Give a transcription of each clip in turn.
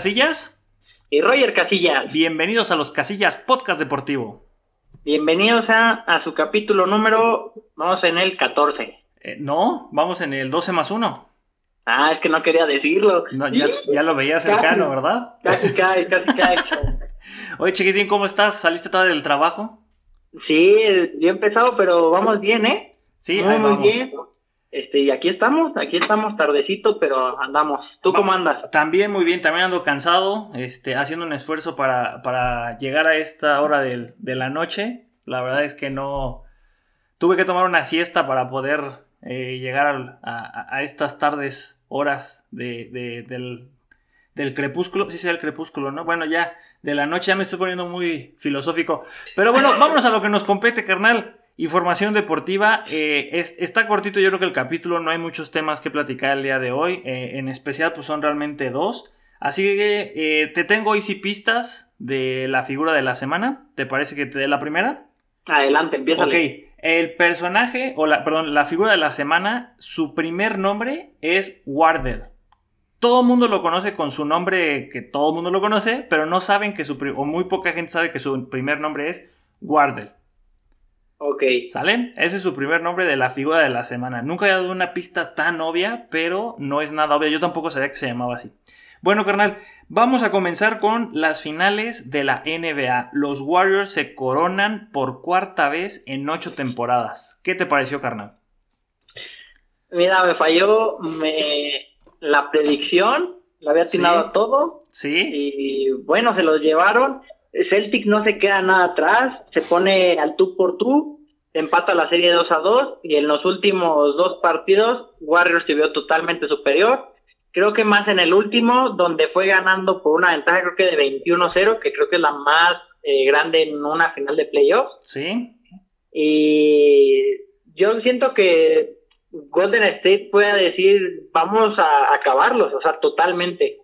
Casillas. Y Roger Casillas. Bienvenidos a los Casillas Podcast Deportivo. Bienvenidos a, su capítulo número, vamos en el 14. Eh, no, vamos en el 12 más 1. Ah, es que no quería decirlo. ya, lo veía cercano, ¿verdad? Casi cae, casi cae. Oye, chiquitín, ¿cómo estás? ¿Saliste todavía del trabajo? Sí, bien empezado, pero vamos bien, ¿eh? Sí, muy, muy bien. Este, y aquí estamos, aquí estamos tardecito, pero andamos. ¿Tú cómo andas? También muy bien, también ando cansado, este, haciendo un esfuerzo para, para llegar a esta hora de, la noche. La verdad es que no... Tuve que tomar una siesta para poder eh, llegar a, estas tardes, horas de, del, del crepúsculo. Sí, sí, el crepúsculo, ¿no? Bueno, ya de la noche ya me estoy poniendo muy filosófico. Pero bueno, vámonos a lo que nos compete, carnal. Información deportiva. Eh, está cortito, yo creo que el capítulo no hay muchos temas que platicar el día de hoy. Eh, en especial, pues son realmente dos. Así que eh, te tengo hoy sí pistas de la figura de la semana. ¿Te parece que te dé la primera? Adelante, empieza. Ok, el personaje, o la, perdón, la figura de la semana, su primer nombre es Wardell. Todo el mundo lo conoce con su nombre, que todo el mundo lo conoce, pero no saben que su, o muy poca gente sabe que su primer nombre es Wardell. Ok. ¿Sale? Ese es su primer nombre de la figura de la semana. Nunca he dado una pista tan obvia, pero no es nada obvia. Yo tampoco sabía que se llamaba así. Bueno, carnal, vamos a comenzar con las finales de la NBA. Los Warriors se coronan por cuarta vez en ocho temporadas. ¿Qué te pareció, carnal? Mira, me falló la predicción, la había atinado a todo. Sí. Y bueno, se los llevaron. Celtic no se queda nada atrás, se pone al tú por tú, empata la serie 2 a 2 y en los últimos dos partidos Warriors se vio totalmente superior. Creo que más en el último, donde fue ganando por una ventaja creo que de 21-0, que creo que es la más eh, grande en una final de playoffs. Sí. Y yo siento que Golden State puede decir, vamos a acabarlos, o sea, totalmente.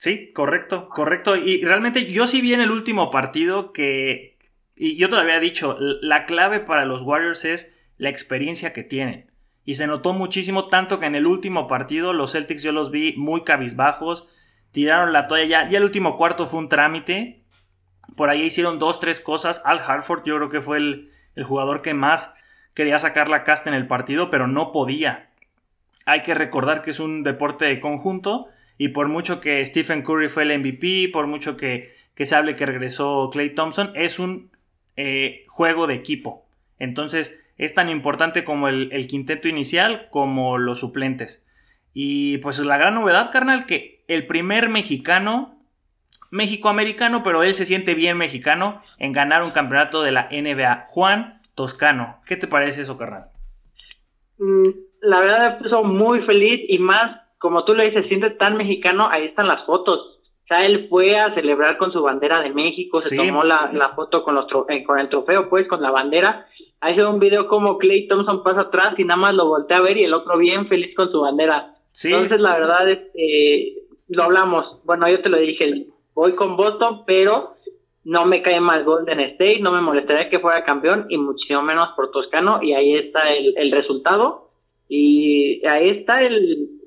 Sí, correcto, correcto. Y realmente yo sí vi en el último partido que, y yo todavía he dicho, la clave para los Warriors es la experiencia que tienen. Y se notó muchísimo, tanto que en el último partido los Celtics yo los vi muy cabizbajos, tiraron la toalla ya, ya el último cuarto fue un trámite. Por ahí hicieron dos, tres cosas. Al Hartford yo creo que fue el, el jugador que más quería sacar la casta en el partido, pero no podía. Hay que recordar que es un deporte de conjunto y por mucho que Stephen Curry fue el MVP, por mucho que, se hable que regresó Clay Thompson, es un eh, juego de equipo. Entonces es tan importante como el, quinteto inicial como los suplentes. Y pues la gran novedad, carnal, que el primer mexicano, México-americano, pero él se siente bien mexicano en ganar un campeonato de la NBA. Juan Toscano, ¿qué te parece eso, carnal? Mm, la verdad me puso muy feliz y más como tú le dices, siente tan mexicano, ahí están las fotos. O sea, él fue a celebrar con su bandera de México, se tomó la, la, foto con, los eh, con el trofeo, pues, con la bandera. Ahí se ve un video como Clay Thompson pasa atrás y nada más lo voltea a ver y el otro bien feliz con su bandera. Entonces, la verdad, eh, lo hablamos. Bueno, yo te lo dije, voy con Boston, pero no me cae mal Golden State, no me molestaría que fuera campeón y muchísimo menos por Toscano y ahí está el, el resultado y ahí está el,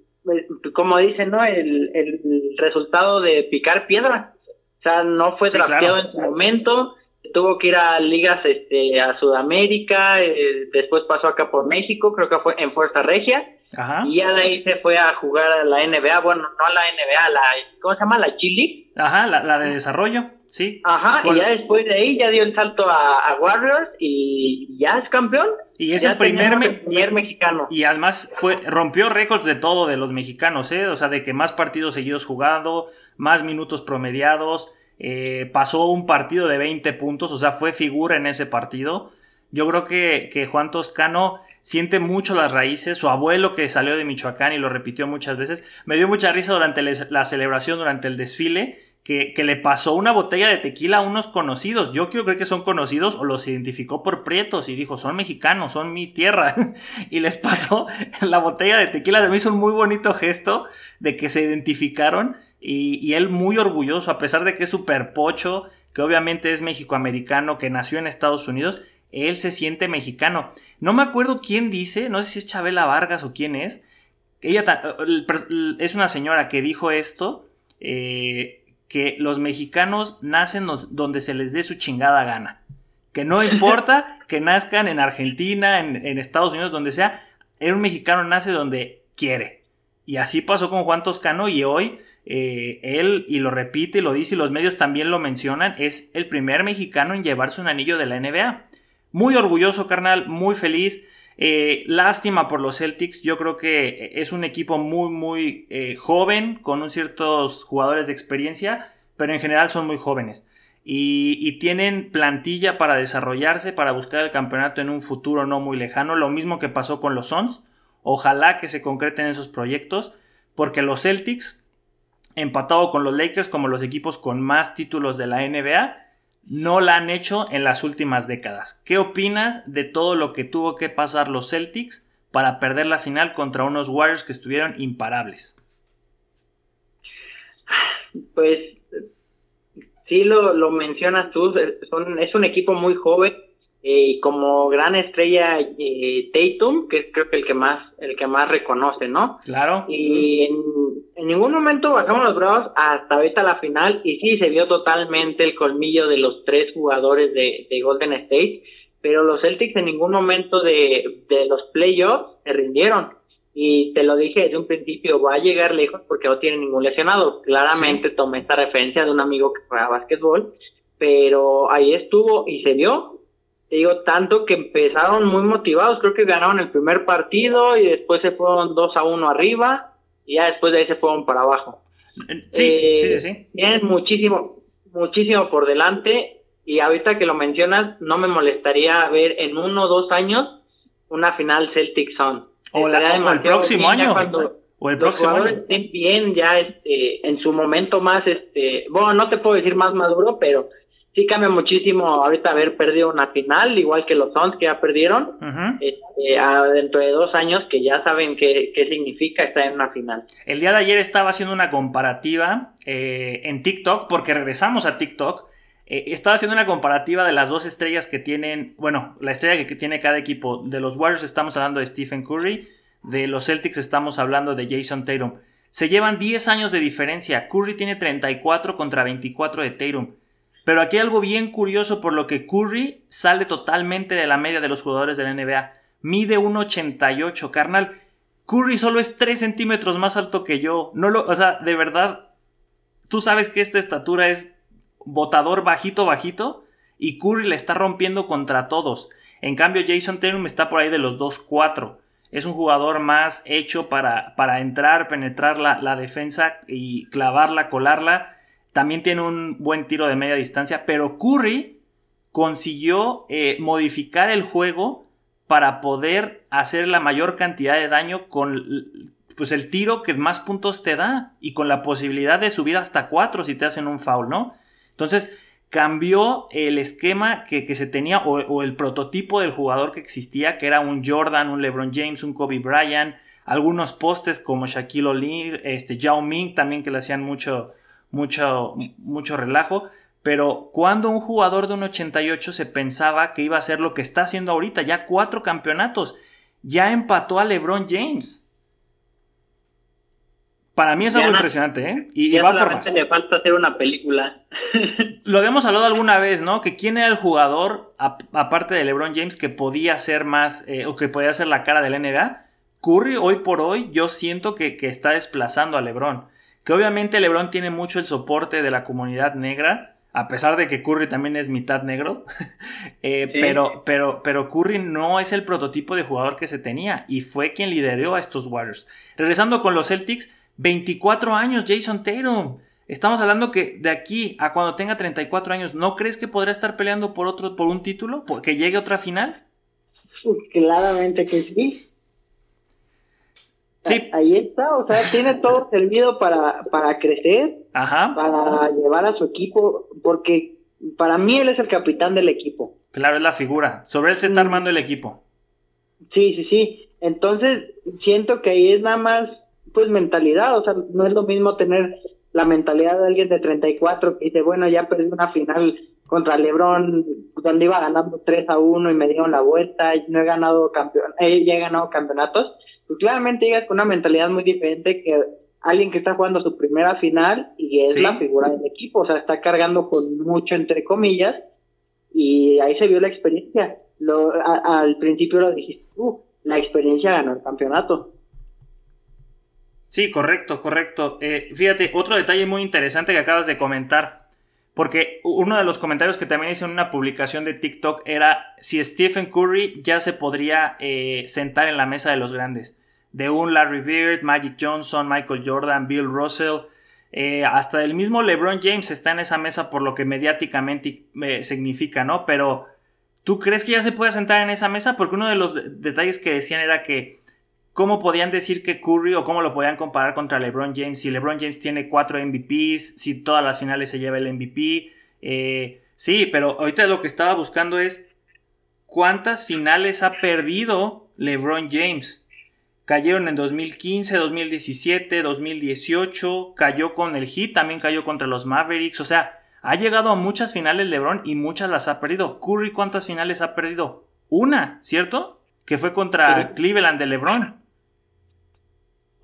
como dicen, ¿no? El, el resultado de picar piedra. O sea, no fue drafteado en su momento, tuvo que ir a ligas este, a Sudamérica, eh, después pasó acá por México, creo que fue en Fuerza Regia, y ya de ahí se fue a jugar a la NBA, bueno, no a la NBA, la, ¿cómo se llama? La Chile. Ajá, la, de desarrollo, sí. Ajá, y ya después de ahí ya dio el salto a, Warriors y ya es campeón. Y es el primer, mexicano. Y además fue rompió récords de todo de los mexicanos, ¿eh? O sea, de que más partidos seguidos jugando, más minutos promediados, eh, pasó un partido de 20 puntos, o sea, fue figura en ese partido. Yo creo que, que Juan Toscano siente mucho las raíces. Su abuelo que salió de Michoacán y lo repitió muchas veces, me dio mucha risa durante la celebración, durante el desfile, que, le pasó una botella de tequila a unos conocidos. Yo quiero creer que son conocidos o los identificó por prietos y dijo, son mexicanos, son mi tierra. y les pasó la botella de tequila. Me hizo un muy bonito gesto de que se identificaron y, él muy orgulloso, a pesar de que es súper pocho, que obviamente es mexicoamericano, que nació en Estados Unidos él se siente mexicano. No me acuerdo quién dice, no sé si es Chabela Vargas o quién es. Ella es una señora que dijo esto. eh, que los mexicanos nacen donde se les dé su chingada gana. Que no importa que nazcan en Argentina, en, Estados Unidos, donde sea, un mexicano nace donde quiere. Y así pasó con Juan Toscano y hoy eh, él, y lo repite, lo dice y los medios también lo mencionan, es el primer mexicano en llevarse un anillo de la NBA. Muy orgulloso, carnal, muy feliz. Eh, lástima por los Celtics, yo creo que es un equipo muy, muy eh, joven, con ciertos jugadores de experiencia, pero en general son muy jóvenes. Y, tienen plantilla para desarrollarse, para buscar el campeonato en un futuro no muy lejano, lo mismo que pasó con los Suns. Ojalá que se concreten esos proyectos, porque los Celtics, empatado con los Lakers como los equipos con más títulos de la NBA, no la han hecho en las últimas décadas. ¿Qué opinas de todo lo que tuvo que pasar los Celtics para perder la final contra unos Warriors que estuvieron imparables? Pues sí lo, lo mencionas tú, es un equipo muy joven eh, y como gran estrella eh, Tatum, que es creo que el que más el que más reconoce, ¿no? Claro. Y en, ningún momento bajamos los bravos hasta ahorita la final y sí se vio totalmente el colmillo de los tres jugadores de, de Golden State, pero los Celtics en ningún momento de, de los playoffs se rindieron. Y te lo dije desde un principio, va a llegar lejos porque no tiene ningún lesionado. Claramente tomé esta referencia de un amigo que juega básquetbol, pero ahí estuvo y se vio te digo, tanto que empezaron muy motivados, creo que ganaron el primer partido y después se fueron 2 a 1 arriba y ya después de ahí se fueron para abajo. Sí, sí, sí, sí. Tienen muchísimo, muchísimo por delante y ahorita que lo mencionas, no me molestaría ver en uno o dos años una final Celtic Sun. O, el próximo año. o el próximo año. estén bien ya este, en su momento más, este, bueno, no te puedo decir más maduro, pero sí cambia muchísimo ahorita haber perdido una final, igual que los Suns que ya perdieron, este, dentro de dos años que ya saben qué, qué, significa estar en una final. El día de ayer estaba haciendo una comparativa eh, en TikTok, porque regresamos a TikTok, eh, estaba haciendo una comparativa de las dos estrellas que tienen, bueno, la estrella que tiene cada equipo, de los Warriors estamos hablando de Stephen Curry, de los Celtics estamos hablando de Jason Tatum. Se llevan 10 años de diferencia. Curry tiene 34 contra 24 de Tatum. Pero aquí hay algo bien curioso por lo que Curry sale totalmente de la media de los jugadores de la NBA. Mide 1,88, carnal. Curry solo es 3 centímetros más alto que yo. No lo, o sea, de verdad, tú sabes que esta estatura es botador bajito, bajito. Y Curry le está rompiendo contra todos. En cambio, Jason Tatum está por ahí de los 2-4. Es un jugador más hecho para, para entrar, penetrar la, la defensa y clavarla, colarla también tiene un buen tiro de media distancia, pero Curry consiguió eh, modificar el juego para poder hacer la mayor cantidad de daño con pues, el tiro que más puntos te da y con la posibilidad de subir hasta 4 si te hacen un foul, ¿no? Entonces cambió el esquema que, se tenía o, el prototipo del jugador que existía, que era un Jordan, un LeBron James, un Kobe Bryant, algunos postes como Shaquille O'Neal, este Yao Ming también que le hacían mucho, mucho, mucho relajo. Pero cuando un jugador de un 88 se pensaba que iba a hacer lo que está haciendo ahorita, ya cuatro campeonatos, ya empató a LeBron James. Para mí es algo impresionante, ¿eh? Y, va por más. le falta hacer una película. Lo habíamos hablado alguna vez, ¿no? Que quién era el jugador, aparte de LeBron James, que podía ser más, eh, o que podía ser la cara del NBA. Curry, hoy por hoy, yo siento que, que está desplazando a LeBron que obviamente LeBron tiene mucho el soporte de la comunidad negra, a pesar de que Curry también es mitad negro, eh, pero, pero, pero Curry no es el prototipo de jugador que se tenía y fue quien lideró a estos Warriors. Regresando con los Celtics, 24 años Jason Tatum. Estamos hablando que de aquí a cuando tenga 34 años, ¿no crees que podrá estar peleando por otro, por un título? ¿Que llegue a otra final? Claramente que sí. Sí. Ahí está, o sea, tiene todo servido para, para crecer, para llevar a su equipo, porque para mí él es el capitán del equipo. Claro, es la figura. Sobre él se está mm. armando el equipo. Sí, sí, sí. Entonces, siento que ahí es nada más, pues, mentalidad. O sea, no es lo mismo tener la mentalidad de alguien de 34 que dice, bueno, ya perdí una final contra LeBron, donde iba ganando 3 a 1 y me dieron la vuelta, y no he ganado campeón, eh, ya he ganado campeonatos pues claramente llegas con una mentalidad muy diferente que alguien que está jugando su primera final y es la figura del equipo, o sea, está cargando con mucho entre comillas y ahí se vio la experiencia. Lo, al principio lo dijiste tú, la experiencia ganó el campeonato. Sí, correcto, correcto. Eh, fíjate, otro detalle muy interesante que acabas de comentar, porque uno de los comentarios que también hice en una publicación de TikTok era si Stephen Curry ya se podría eh, sentar en la mesa de los grandes. De un Larry Bird, Magic Johnson, Michael Jordan, Bill Russell, eh, hasta el mismo LeBron James está en esa mesa por lo que mediáticamente significa, ¿no? Pero, ¿tú crees que ya se puede sentar en esa mesa? Porque uno de los detalles que decían era que ¿Cómo podían decir que Curry o cómo lo podían comparar contra LeBron James? Si LeBron James tiene cuatro MVPs, si todas las finales se lleva el MVP. Eh, sí, pero ahorita lo que estaba buscando es cuántas finales ha perdido LeBron James. Cayeron en 2015, 2017, 2018, cayó con el Heat, también cayó contra los Mavericks, o sea, ha llegado a muchas finales LeBron y muchas las ha perdido. Curry, ¿cuántas finales ha perdido? Una, ¿cierto? Que fue contra Cleveland de LeBron.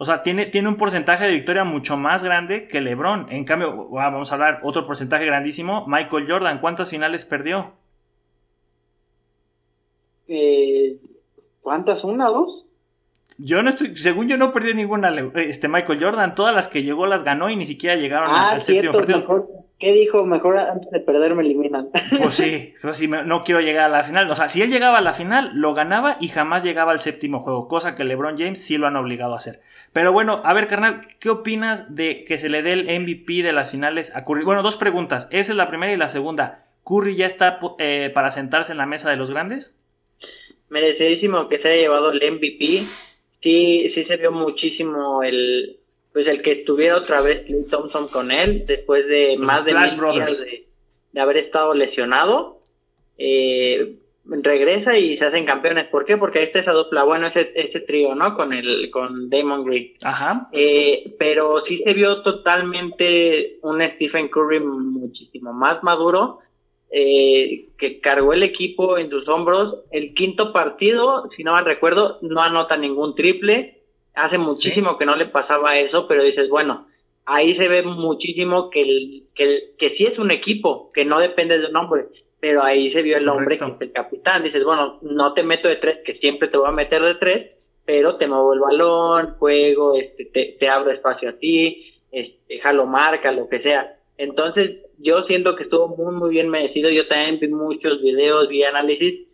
O sea, tiene, tiene un porcentaje de victoria mucho más grande que LeBron. En cambio, vamos a hablar otro porcentaje grandísimo. Michael Jordan, ¿cuántas finales perdió? Eh, ¿Cuántas? ¿Una, dos? Yo no estoy, según yo no perdió ninguna este Michael Jordan, todas las que llegó las ganó y ni siquiera llegaron ah, al séptimo partido. ¿Qué dijo? Mejor antes de perder me eliminan. Pues sí, pues sí, no quiero llegar a la final. O sea, si él llegaba a la final, lo ganaba y jamás llegaba al séptimo juego, cosa que LeBron James sí lo han obligado a hacer. Pero bueno, a ver, carnal, ¿qué opinas de que se le dé el MVP de las finales a Curry? Bueno, dos preguntas. Esa es la primera y la segunda. ¿Curry ya está eh, para sentarse en la mesa de los grandes? Merecidísimo que se haya llevado el MVP sí, sí se vio muchísimo el, pues el que estuviera otra vez Clay Thompson con él después de más de mil días de, haber estado lesionado. Eh, regresa y se hacen campeones. ¿Por qué? Porque ahí está esa dupla, bueno, ese, ese trío, ¿no? Con el, con Damon Green. Ajá. Eh, pero sí se vio totalmente un Stephen Curry muchísimo más maduro eh, que cargó el equipo en sus hombros. El quinto partido, si no mal recuerdo, no anota ningún triple. Hace muchísimo que no le pasaba eso, pero dices, bueno, ahí se ve muchísimo que, el, que, que sí es un equipo, que no depende de un hombre, pero ahí se vio el hombre que es el capitán. Dices, bueno, no te meto de tres, que siempre te voy a meter de tres, pero te muevo el balón, juego, este, te, te abro espacio a ti, este, jalo marca, lo que sea. Entonces, yo siento que estuvo muy, muy bien merecido. Yo también vi muchos videos, vi análisis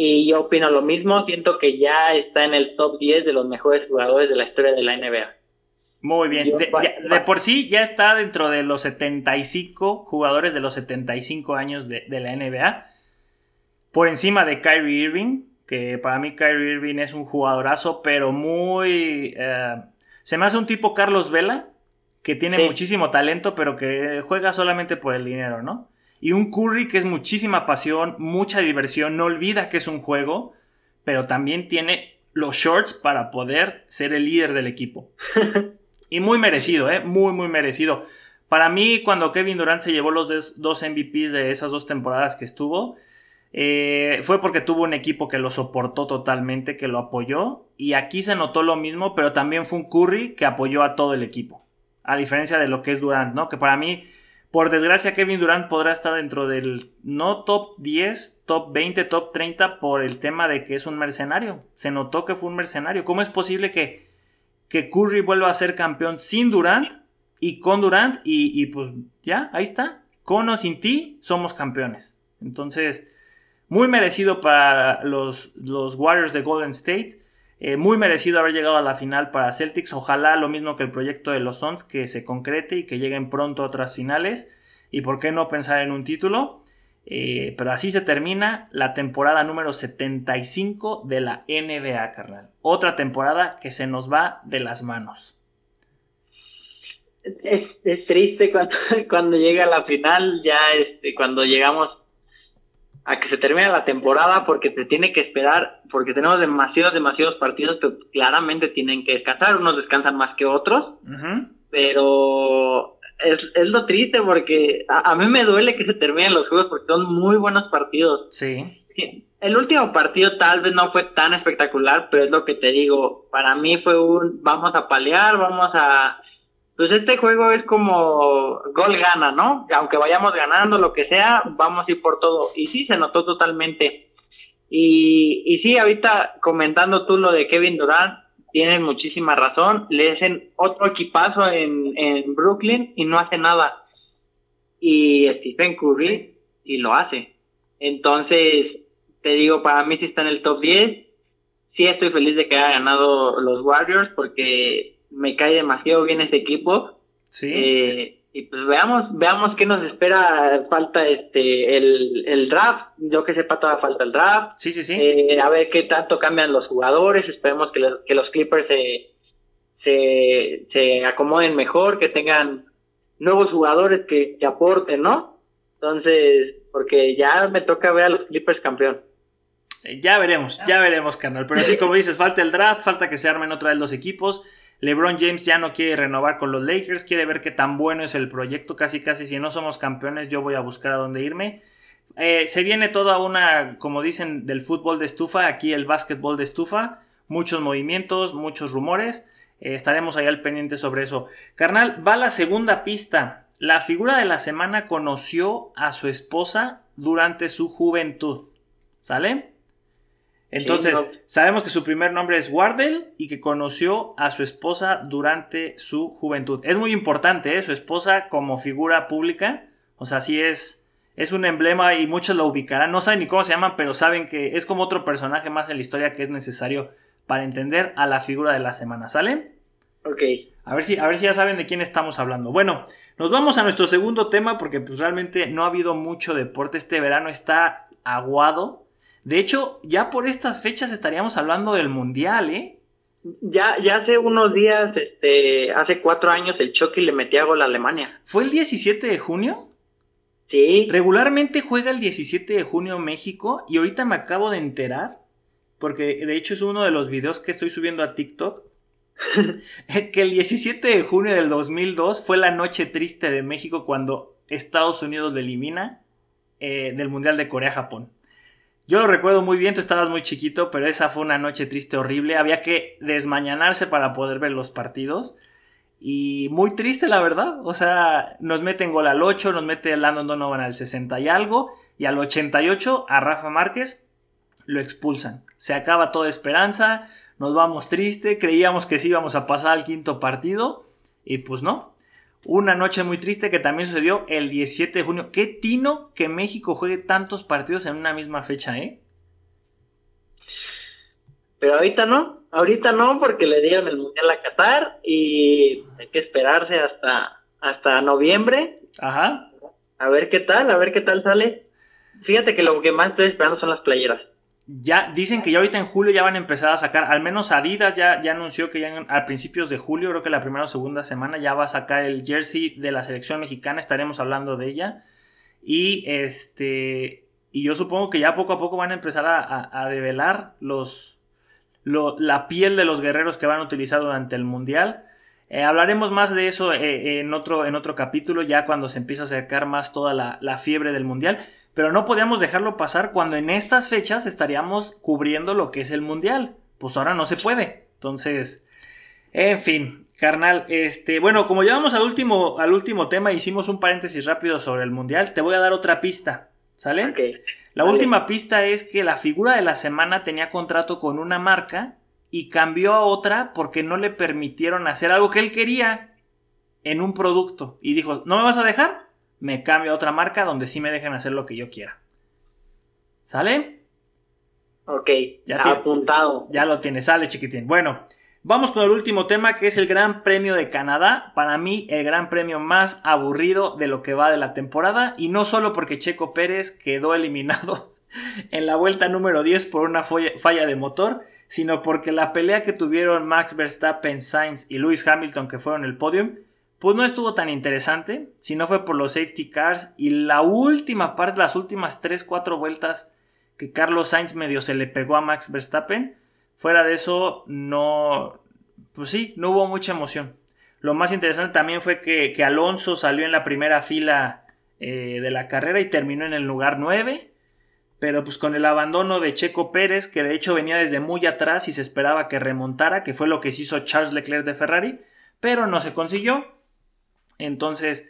y yo opino lo mismo. Siento que ya está en el top 10 de los mejores jugadores de la historia de la NBA. Muy bien. De, por sí ya está dentro de los 75 jugadores de los 75 años de, la NBA. Por encima de Kyrie Irving, que para mí Kyrie Irving es un jugadorazo, pero muy... Eh, se me hace un tipo Carlos Vela, que tiene muchísimo talento, pero que juega solamente por el dinero, ¿no? Y un Curry que es muchísima pasión, mucha diversión, no olvida que es un juego, pero también tiene los shorts para poder ser el líder del equipo. y muy merecido, ¿eh? Muy, muy merecido. Para mí, cuando Kevin Durant se llevó los dos MVP de esas dos temporadas que estuvo, eh, fue porque tuvo un equipo que lo soportó totalmente, que lo apoyó. Y aquí se notó lo mismo, pero también fue un Curry que apoyó a todo el equipo a diferencia de lo que es Durant, ¿no? Que para mí, por desgracia, Kevin Durant podrá estar dentro del no top 10, top 20, top 30 por el tema de que es un mercenario. Se notó que fue un mercenario. ¿Cómo es posible que, que Curry vuelva a ser campeón sin Durant y con Durant? Y, pues ya, ahí está. Con o sin ti, somos campeones. Entonces, muy merecido para los, los Warriors de Golden State. Eh, muy merecido haber llegado a la final para Celtics. Ojalá lo mismo que el proyecto de los Suns, que se concrete y que lleguen pronto otras finales. Y por qué no pensar en un título. Eh, pero así se termina la temporada número 75 de la NBA, carnal. Otra temporada que se nos va de las manos. Es, triste cuando, cuando llega la final, ya este, cuando llegamos a que se termine la temporada porque se tiene que esperar, porque tenemos demasiados, demasiados partidos que claramente tienen que descansar, unos descansan más que otros, pero es, es, lo triste porque a, mí me duele que se terminen los juegos porque son muy buenos partidos. Sí. El último partido tal vez no fue tan espectacular, pero es lo que te digo, para mí fue un vamos a palear, vamos a pues este juego es como gol gana, ¿no? Aunque vayamos ganando, lo que sea, vamos a ir por todo. Y sí, se notó totalmente. Y, y sí, ahorita comentando tú lo de Kevin Durant, tienen muchísima razón. Le hacen otro equipazo en, en Brooklyn y no hace nada. Y Stephen Curry y lo hace. Entonces, te digo, para mí sí está en el top 10. Sí estoy feliz de que haya ganado los Warriors porque me cae demasiado bien ese equipo. Sí. Eh, y pues veamos, veamos qué nos espera. Falta este el, el draft. Yo que sepa, todavía falta el draft. Sí, sí, sí. Eh, a ver qué tanto cambian los jugadores. Esperemos que los, que los Clippers se, se, se acomoden mejor, que tengan nuevos jugadores que, que aporten, ¿no? Entonces, porque ya me toca ver a los Clippers campeón. Eh, ya veremos, ya veremos, carnal. Pero sí, como dices, falta el draft, falta que se armen otra vez los equipos. LeBron James ya no quiere renovar con los Lakers, quiere ver qué tan bueno es el proyecto. Casi, casi, si no somos campeones, yo voy a buscar a dónde irme. Eh, se viene toda una, como dicen, del fútbol de estufa, aquí el básquetbol de estufa. Muchos movimientos, muchos rumores. Eh, estaremos ahí al pendiente sobre eso. Carnal, va la segunda pista. La figura de la semana conoció a su esposa durante su juventud. ¿Sale? Entonces, sabemos que su primer nombre es Wardell y que conoció a su esposa durante su juventud. Es muy importante, ¿eh? su esposa como figura pública. O sea, sí es, es un emblema y muchos lo ubicarán. No saben ni cómo se llaman, pero saben que es como otro personaje más en la historia que es necesario para entender a la figura de la semana. ¿Sale? Ok. A ver si, a ver si ya saben de quién estamos hablando. Bueno, nos vamos a nuestro segundo tema porque pues realmente no ha habido mucho deporte. Este verano está aguado de hecho, ya por estas fechas estaríamos hablando del Mundial, ¿eh? Ya, ya hace unos días, este, hace cuatro años, el Chucky le metía gol a Alemania. ¿Fue el 17 de junio? Sí. Regularmente juega el 17 de junio México y ahorita me acabo de enterar, porque de hecho es uno de los videos que estoy subiendo a TikTok, que el 17 de junio del 2002 fue la noche triste de México cuando Estados Unidos le elimina eh, del Mundial de Corea-Japón. Yo lo recuerdo muy bien, tú estabas muy chiquito, pero esa fue una noche triste, horrible. Había que desmañanarse para poder ver los partidos. Y muy triste, la verdad. O sea, nos meten gol al 8, nos mete Landon Donovan al 60 y algo. Y al 88 a Rafa Márquez lo expulsan. Se acaba toda esperanza, nos vamos triste, creíamos que sí íbamos a pasar al quinto partido. Y pues no, una noche muy triste que también sucedió el 17 de junio. Qué tino que México juegue tantos partidos en una misma fecha, ¿eh? Pero ahorita no, ahorita no, porque le dieron el Mundial a Qatar y hay que esperarse hasta, hasta noviembre. Ajá. A ver qué tal, a ver qué tal sale. Fíjate que lo que más estoy esperando son las playeras ya dicen que ya ahorita en julio ya van a empezar a sacar, al menos Adidas ya, ya anunció que ya a principios de julio, creo que la primera o segunda semana ya va a sacar el jersey de la selección mexicana, estaremos hablando de ella. Y este y yo supongo que ya poco a poco van a empezar a, develar los, la piel de los guerreros que van a utilizar durante el mundial. Eh, hablaremos más de eso eh, en, otro, en otro capítulo, ya cuando se empieza a acercar más toda la, la fiebre del mundial pero no podíamos dejarlo pasar cuando en estas fechas estaríamos cubriendo lo que es el mundial. Pues ahora no se puede. Entonces, en fin, carnal, este, bueno, como llevamos al último, al último tema, hicimos un paréntesis rápido sobre el mundial, te voy a dar otra pista, ¿sale? La última pista es que la figura de la semana tenía contrato con una marca y cambió a otra porque no le permitieron hacer algo que él quería en un producto. Y dijo, ¿no me vas a dejar? Me cambio a otra marca donde sí me dejen hacer lo que yo quiera. ¿Sale? Ok, ya apuntado. Ya lo tienes, sale chiquitín. Bueno, vamos con el último tema que es el Gran Premio de Canadá. Para mí, el Gran Premio más aburrido de lo que va de la temporada. Y no solo porque Checo Pérez quedó eliminado en la vuelta número 10 por una falla de motor, sino porque la pelea que tuvieron Max Verstappen, Sainz y Lewis Hamilton, que fueron el podium, pues no estuvo tan interesante, si no fue por los safety cars y la última parte, las últimas 3-4 vueltas que Carlos Sainz medio se le pegó a Max Verstappen. Fuera de eso, no, pues sí, no hubo mucha emoción. Lo más interesante también fue que, Alonso salió en la primera fila eh, de la carrera y terminó en el lugar 9. Pero pues con el abandono de Checo Pérez, que de hecho venía desde muy atrás y se esperaba que remontara, que fue lo que se hizo Charles Leclerc de Ferrari, pero no se consiguió. Entonces,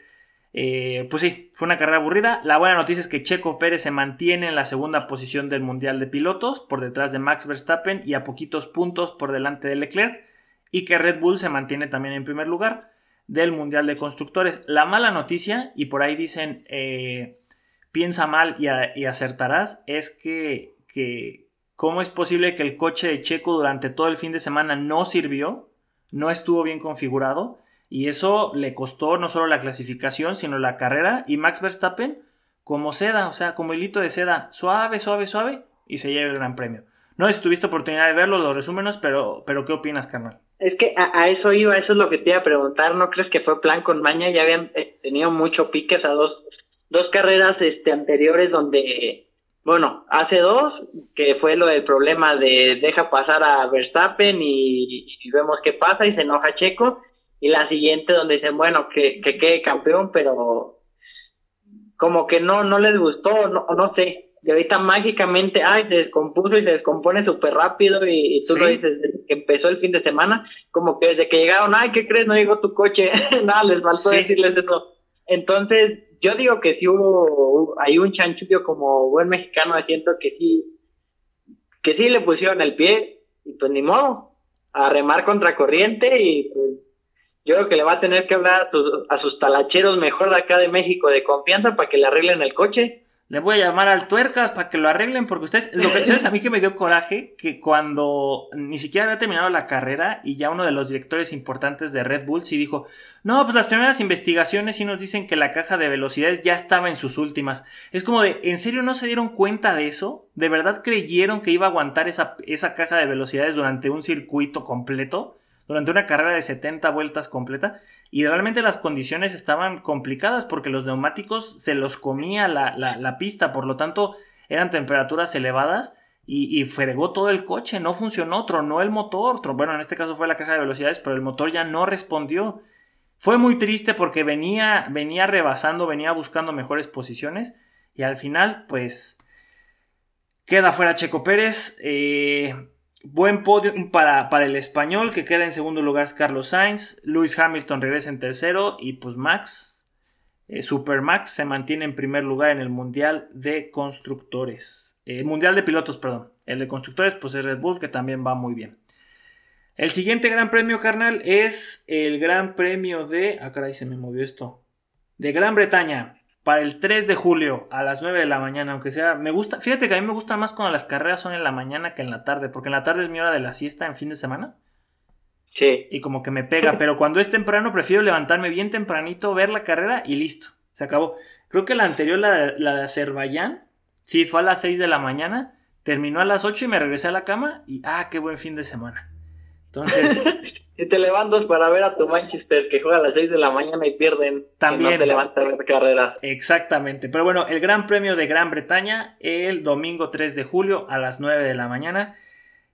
eh, pues sí, fue una carrera aburrida. La buena noticia es que Checo Pérez se mantiene en la segunda posición del Mundial de Pilotos, por detrás de Max Verstappen y a poquitos puntos por delante de Leclerc, y que Red Bull se mantiene también en primer lugar del Mundial de Constructores. La mala noticia, y por ahí dicen, eh, piensa mal y, acertarás, es que, que cómo es posible que el coche de Checo durante todo el fin de semana no sirvió, no estuvo bien configurado y eso le costó no solo la clasificación, sino la carrera. Y Max Verstappen, como seda, o sea, como hilito de seda, suave, suave, suave, y se lleva el gran premio. No sé si tuviste oportunidad de verlo, los resúmenes, pero, pero ¿qué opinas, carnal? Es que a, eso iba, eso es lo que te iba a preguntar. ¿No crees que fue plan con maña? Ya habían eh, tenido mucho piques a dos, dos carreras este, anteriores donde, bueno, hace dos, que fue lo del problema de deja pasar a Verstappen y, y vemos qué pasa y se enoja Checo y la siguiente donde dicen, bueno, que, que quede campeón, pero como que no, no les gustó, no, no sé. Y ahorita mágicamente, ay, se descompuso y se descompone súper rápido y, tú lo dices, desde que empezó el fin de semana, como que desde que llegaron, ay, ¿qué crees? No llegó tu coche, nada, les faltó decirles eso. Entonces, yo digo que sí hubo hay un chanchullo como buen mexicano, siento que sí, que sí le pusieron el pie y pues ni modo, a remar contra corriente y pues yo creo que le va a tener que hablar a, sus talacheros mejor de acá de México de confianza para que le arreglen el coche. Le voy a llamar al tuercas para que lo arreglen, porque ustedes, lo que sabes a mí que me dio coraje, que cuando ni siquiera había terminado la carrera y ya uno de los directores importantes de Red Bull sí dijo, no, pues las primeras investigaciones sí nos dicen que la caja de velocidades ya estaba en sus últimas. Es como de, ¿en serio no se dieron cuenta de eso? ¿De verdad creyeron que iba a aguantar esa, esa caja de velocidades durante un circuito completo? Durante una carrera de 70 vueltas completa y realmente las condiciones estaban complicadas porque los neumáticos se los comía la, pista, por lo tanto eran temperaturas elevadas y, fregó todo el coche, no funcionó, tronó el motor, bueno, en este caso fue la caja de velocidades, pero el motor ya no respondió. Fue muy triste porque venía, venía rebasando, venía buscando mejores posiciones y al final, pues, queda fuera Checo Pérez. Eh, Buen podio para, para, el español, que queda en segundo lugar es Carlos Sainz. Lewis Hamilton regresa en tercero. Y pues Max, eh, Super Max, se mantiene en primer lugar en el Mundial de Constructores. Eh, mundial de Pilotos, perdón. El de Constructores, pues es Red Bull, que también va muy bien. El siguiente gran premio, carnal, es el gran premio de. Ah, caray, se me movió esto. De Gran Bretaña para el 3 de julio a las 9 de la mañana, aunque sea, me gusta, fíjate que a mí me gusta más cuando las carreras son en la mañana que en la tarde, porque en la tarde es mi hora de la siesta en fin de semana. Sí. Y como que me pega, pero cuando es temprano prefiero levantarme bien tempranito, ver la carrera y listo, se acabó. Creo que la anterior, la, la de Azerbaiyán, sí, fue a las 6 de la mañana, terminó a las 8 y me regresé a la cama y, ah, qué buen fin de semana. Entonces... si te levantas para ver a tu Manchester que juega a las 6 de la mañana y pierden, también no te levantas a ver carreras. Exactamente. Pero bueno, el Gran Premio de Gran Bretaña el domingo 3 de julio a las 9 de la mañana.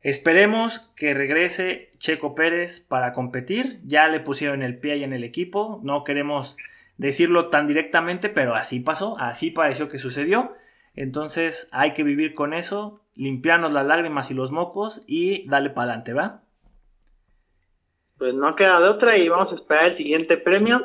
Esperemos que regrese Checo Pérez para competir. Ya le pusieron el pie ahí en el equipo. No queremos decirlo tan directamente, pero así pasó, así pareció que sucedió. Entonces hay que vivir con eso, limpiarnos las lágrimas y los mocos y darle para adelante, ¿va? Pues no queda de otra y vamos a esperar el siguiente premio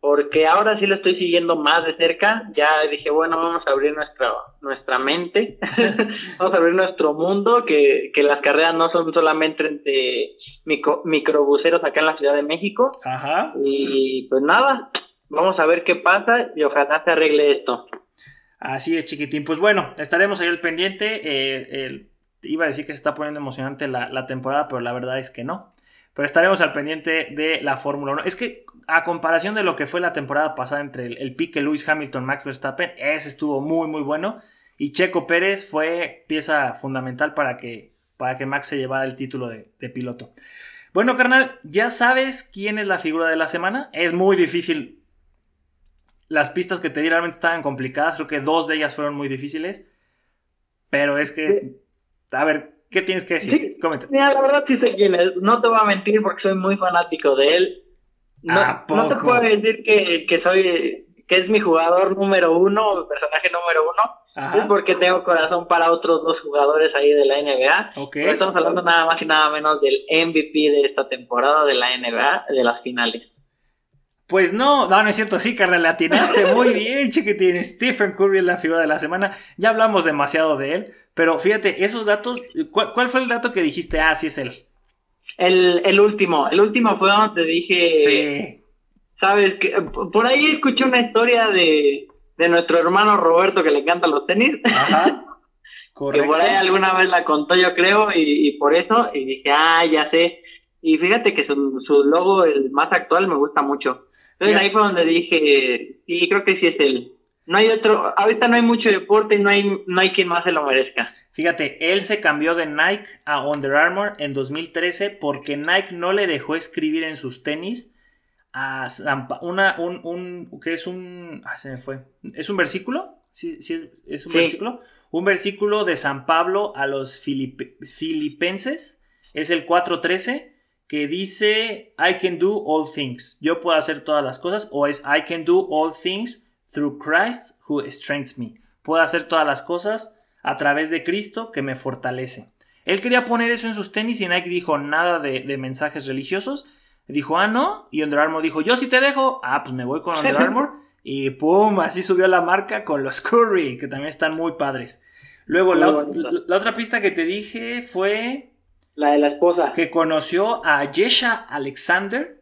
porque ahora sí lo estoy siguiendo más de cerca. Ya dije, bueno, vamos a abrir nuestra nuestra mente, vamos a abrir nuestro mundo, que, que las carreras no son solamente entre micro, microbuseros acá en la Ciudad de México. Ajá. Y pues nada, vamos a ver qué pasa y ojalá se arregle esto. Así es, chiquitín. Pues bueno, estaremos ahí al pendiente. Eh, iba a decir que se está poniendo emocionante la, la temporada, pero la verdad es que no. Pero estaremos al pendiente de la Fórmula 1. Es que a comparación de lo que fue la temporada pasada entre el, pique Lewis Hamilton, Max Verstappen, ese estuvo muy muy bueno. Y Checo Pérez fue pieza fundamental para que, para que Max se llevara el título de, piloto. Bueno, carnal, ya sabes quién es la figura de la semana. Es muy difícil. Las pistas que te di realmente estaban complicadas. Creo que dos de ellas fueron muy difíciles. Pero es que, a ver, ¿Qué tienes que decir? Mira, la verdad sí sé quién es. No te voy a mentir porque soy muy fanático de él. No, no te puedo decir que, que soy que es mi jugador número uno, mi personaje número uno, es porque tengo corazón para otros dos jugadores ahí de la NBA. Okay. Estamos hablando nada más y nada menos del MVP de esta temporada de la NBA, de las finales. Pues no, no, no es cierto, sí, carnal, le atinaste muy bien, chiquitín. Stephen Curry es la figura de la semana. Ya hablamos demasiado de él, pero fíjate, esos datos, ¿cuál, fue el dato que dijiste? Ah, sí es él. El, el último, el último fue donde te dije. Sí. Sabes que por ahí escuché una historia de, de nuestro hermano Roberto que le encanta los tenis. Ajá. Correcto. que por ahí alguna vez la contó, yo creo, y, y por eso, y dije, ah, ya sé. Y fíjate que su, su logo, el más actual, me gusta mucho. Entonces ahí fue donde dije, sí, creo que sí es él. No hay otro, ahorita no hay mucho deporte y no hay, no hay quien más se lo merezca. Fíjate, él se cambió de Nike a Under Armour en 2013 porque Nike no le dejó escribir en sus tenis a una, un, un, ¿qué es un, ah, se me fue, ¿es un versículo? Sí, sí es un versículo. Un versículo de San Pablo a los filipenses, es el 413 que dice I can do all things. Yo puedo hacer todas las cosas. O es I can do all things through Christ who strengthens me. Puedo hacer todas las cosas a través de Cristo que me fortalece. Él quería poner eso en sus tenis y Nike dijo nada de, mensajes religiosos. Dijo, ah, no. Y Under Armour dijo, yo sí te dejo. Ah, pues me voy con Under Armour. Y pum, así subió la marca con los Curry, que también están muy padres. Luego, la, otra pista que te dije fue la de la esposa. Que conoció a Yesha Alexander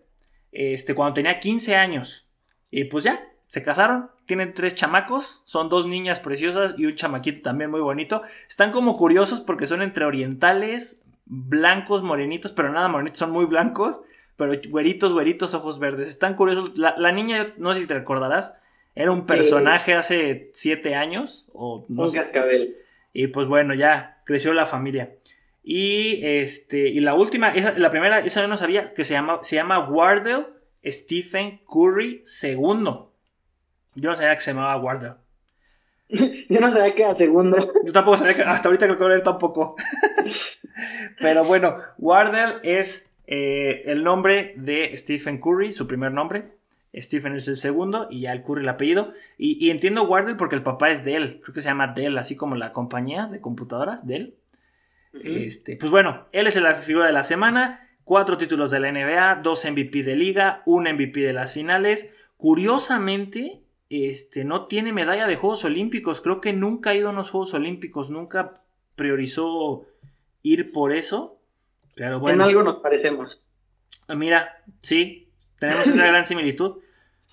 este, cuando tenía 15 años. Y pues ya, se casaron. Tienen tres chamacos. Son dos niñas preciosas y un chamaquito también muy bonito. Están como curiosos porque son entre orientales, blancos, morenitos, pero nada morenitos, son muy blancos. Pero güeritos, güeritos, ojos verdes. Están curiosos. La, niña, no sé si te recordarás, era un personaje hace siete años. O no un cascabel. Y pues bueno, ya creció la familia. Y, este, y la última, esa, la primera, esa yo no sabía, que se llama, se llama Wardell Stephen Curry II. Yo no sabía que se llamaba Wardell. yo no sabía que era segundo. Yo tampoco sabía que, hasta ahorita creo que él tampoco. Pero bueno, Wardell es eh, el nombre de Stephen Curry, su primer nombre. Stephen es el segundo y ya el Curry el apellido. Y, y entiendo Wardell porque el papá es Dell. Creo que se llama Dell, así como la compañía de computadoras, Dell. Este, pues bueno, él es la figura de la semana. Cuatro títulos de la NBA, dos MVP de liga, un MVP de las finales. Curiosamente, este, no tiene medalla de Juegos Olímpicos. Creo que nunca ha ido a unos Juegos Olímpicos. Nunca priorizó ir por eso. Pero bueno. En algo nos parecemos. Ah, mira, sí, tenemos esa gran similitud.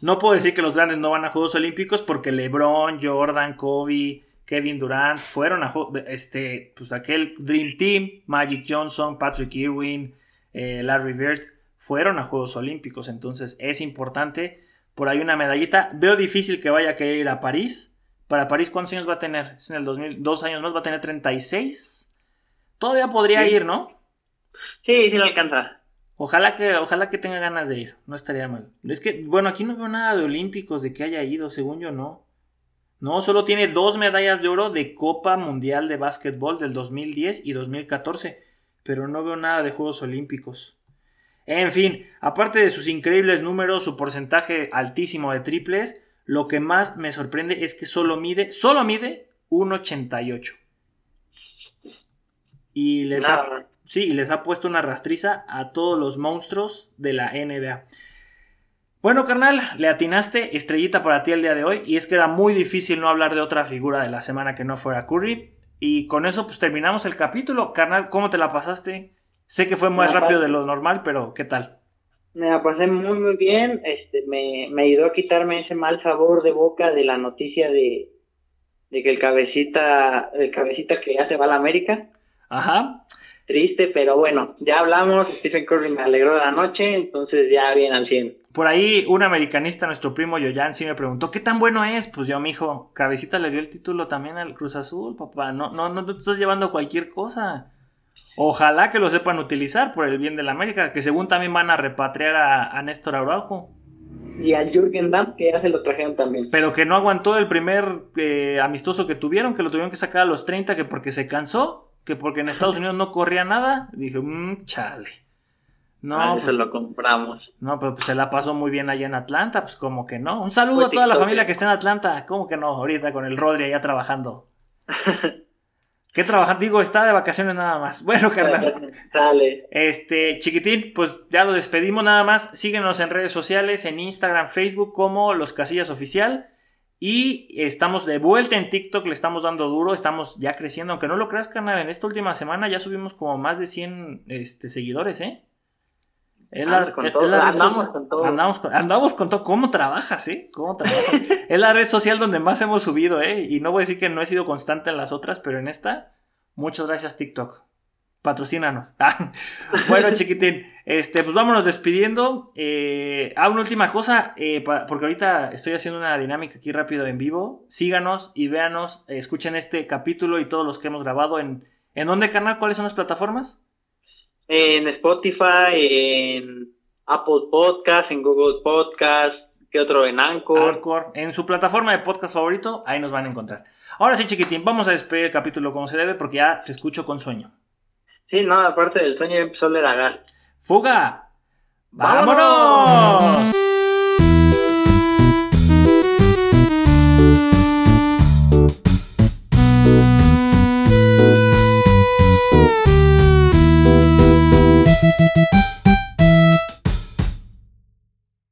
No puedo decir que los grandes no van a Juegos Olímpicos porque LeBron, Jordan, Kobe, Kevin Durant, fueron a este, pues aquel Dream Team, Magic Johnson, Patrick Irwin, eh, Larry Bird, fueron a Juegos Olímpicos, entonces es importante, por ahí una medallita, veo difícil que vaya a querer ir a París, para París ¿cuántos años va a tener? Es en el 2000, dos años más, va a tener 36, todavía podría ir, ¿no? Sí, sí lo alcanza. Ojalá que, ojalá que tenga ganas de ir, no estaría mal. Es que, bueno, aquí no veo nada de olímpicos, de que haya ido, según yo no. No, solo tiene dos medallas de oro de Copa Mundial de Básquetbol del 2010 y 2014, pero no veo nada de Juegos Olímpicos. En fin, aparte de sus increíbles números, su porcentaje altísimo de triples, lo que más me sorprende es que solo mide, solo mide 1.88. Y les ha, sí, y les ha puesto una rastriza a todos los monstruos de la NBA. Bueno, carnal, le atinaste estrellita para ti el día de hoy. Y es que era muy difícil no hablar de otra figura de la semana que no fuera Curry. Y con eso, pues terminamos el capítulo. Carnal, ¿cómo te la pasaste? Sé que fue más rápido de lo normal, pero ¿qué tal? Me la pasé muy, muy bien. Este, me, me ayudó a quitarme ese mal sabor de boca de la noticia de, de que el cabecita, el cabecita que ya se va a la América. Ajá. Triste, pero bueno, ya hablamos. Stephen Curry me alegró la noche, entonces ya bien al 100. Por ahí un americanista, nuestro primo Yoyan, sí me preguntó, ¿qué tan bueno es? Pues yo, mi hijo, Cabecita le dio el título también al Cruz Azul, papá. No, no, no te estás llevando cualquier cosa. Ojalá que lo sepan utilizar por el bien de la América, que según también van a repatriar a, Néstor Araujo. Y a Jürgen Damm, que ya se lo trajeron también. Pero que no aguantó el primer eh, amistoso que tuvieron, que lo tuvieron que sacar a los 30, que porque se cansó, que porque en Estados Unidos no corría nada. Dije, mmm, chale. No, ah, pues, se lo compramos. No, pero pues se la pasó muy bien allá en Atlanta, pues como que no. Un saludo a toda la familia que está en Atlanta, como que no, ahorita con el Rodri allá trabajando. ¿Qué trabaja? Digo, está de vacaciones nada más. Bueno, carnal. Dale. Este, chiquitín, pues ya lo despedimos nada más. Síguenos en redes sociales, en Instagram, Facebook, como Los Casillas Oficial. Y estamos de vuelta en TikTok, le estamos dando duro, estamos ya creciendo. Aunque no lo creas, carnal, en esta última semana ya subimos como más de 100 este, seguidores, ¿eh? Andamos, con todo. Andamos con todo. ¿Cómo trabajas, eh? ¿Cómo trabajas? es la red social donde más hemos subido, ¿eh? Y no voy a decir que no he sido constante en las otras, pero en esta, muchas gracias, TikTok. Patrocínanos. bueno, chiquitín, este, pues vámonos despidiendo. Eh, ah, una última cosa, eh, porque ahorita estoy haciendo una dinámica aquí rápido en vivo. Síganos y véanos, escuchen este capítulo y todos los que hemos grabado en. ¿En dónde, canal? ¿Cuáles son las plataformas? En Spotify, en Apple Podcast, en Google Podcast, ¿qué otro? En Anchor. Anchor, en su plataforma de podcast favorito, ahí nos van a encontrar. Ahora sí, chiquitín, vamos a despedir el capítulo como se debe porque ya te escucho con sueño. Sí, no, aparte del sueño empezó a leer a ¡Fuga! ¡Vámonos!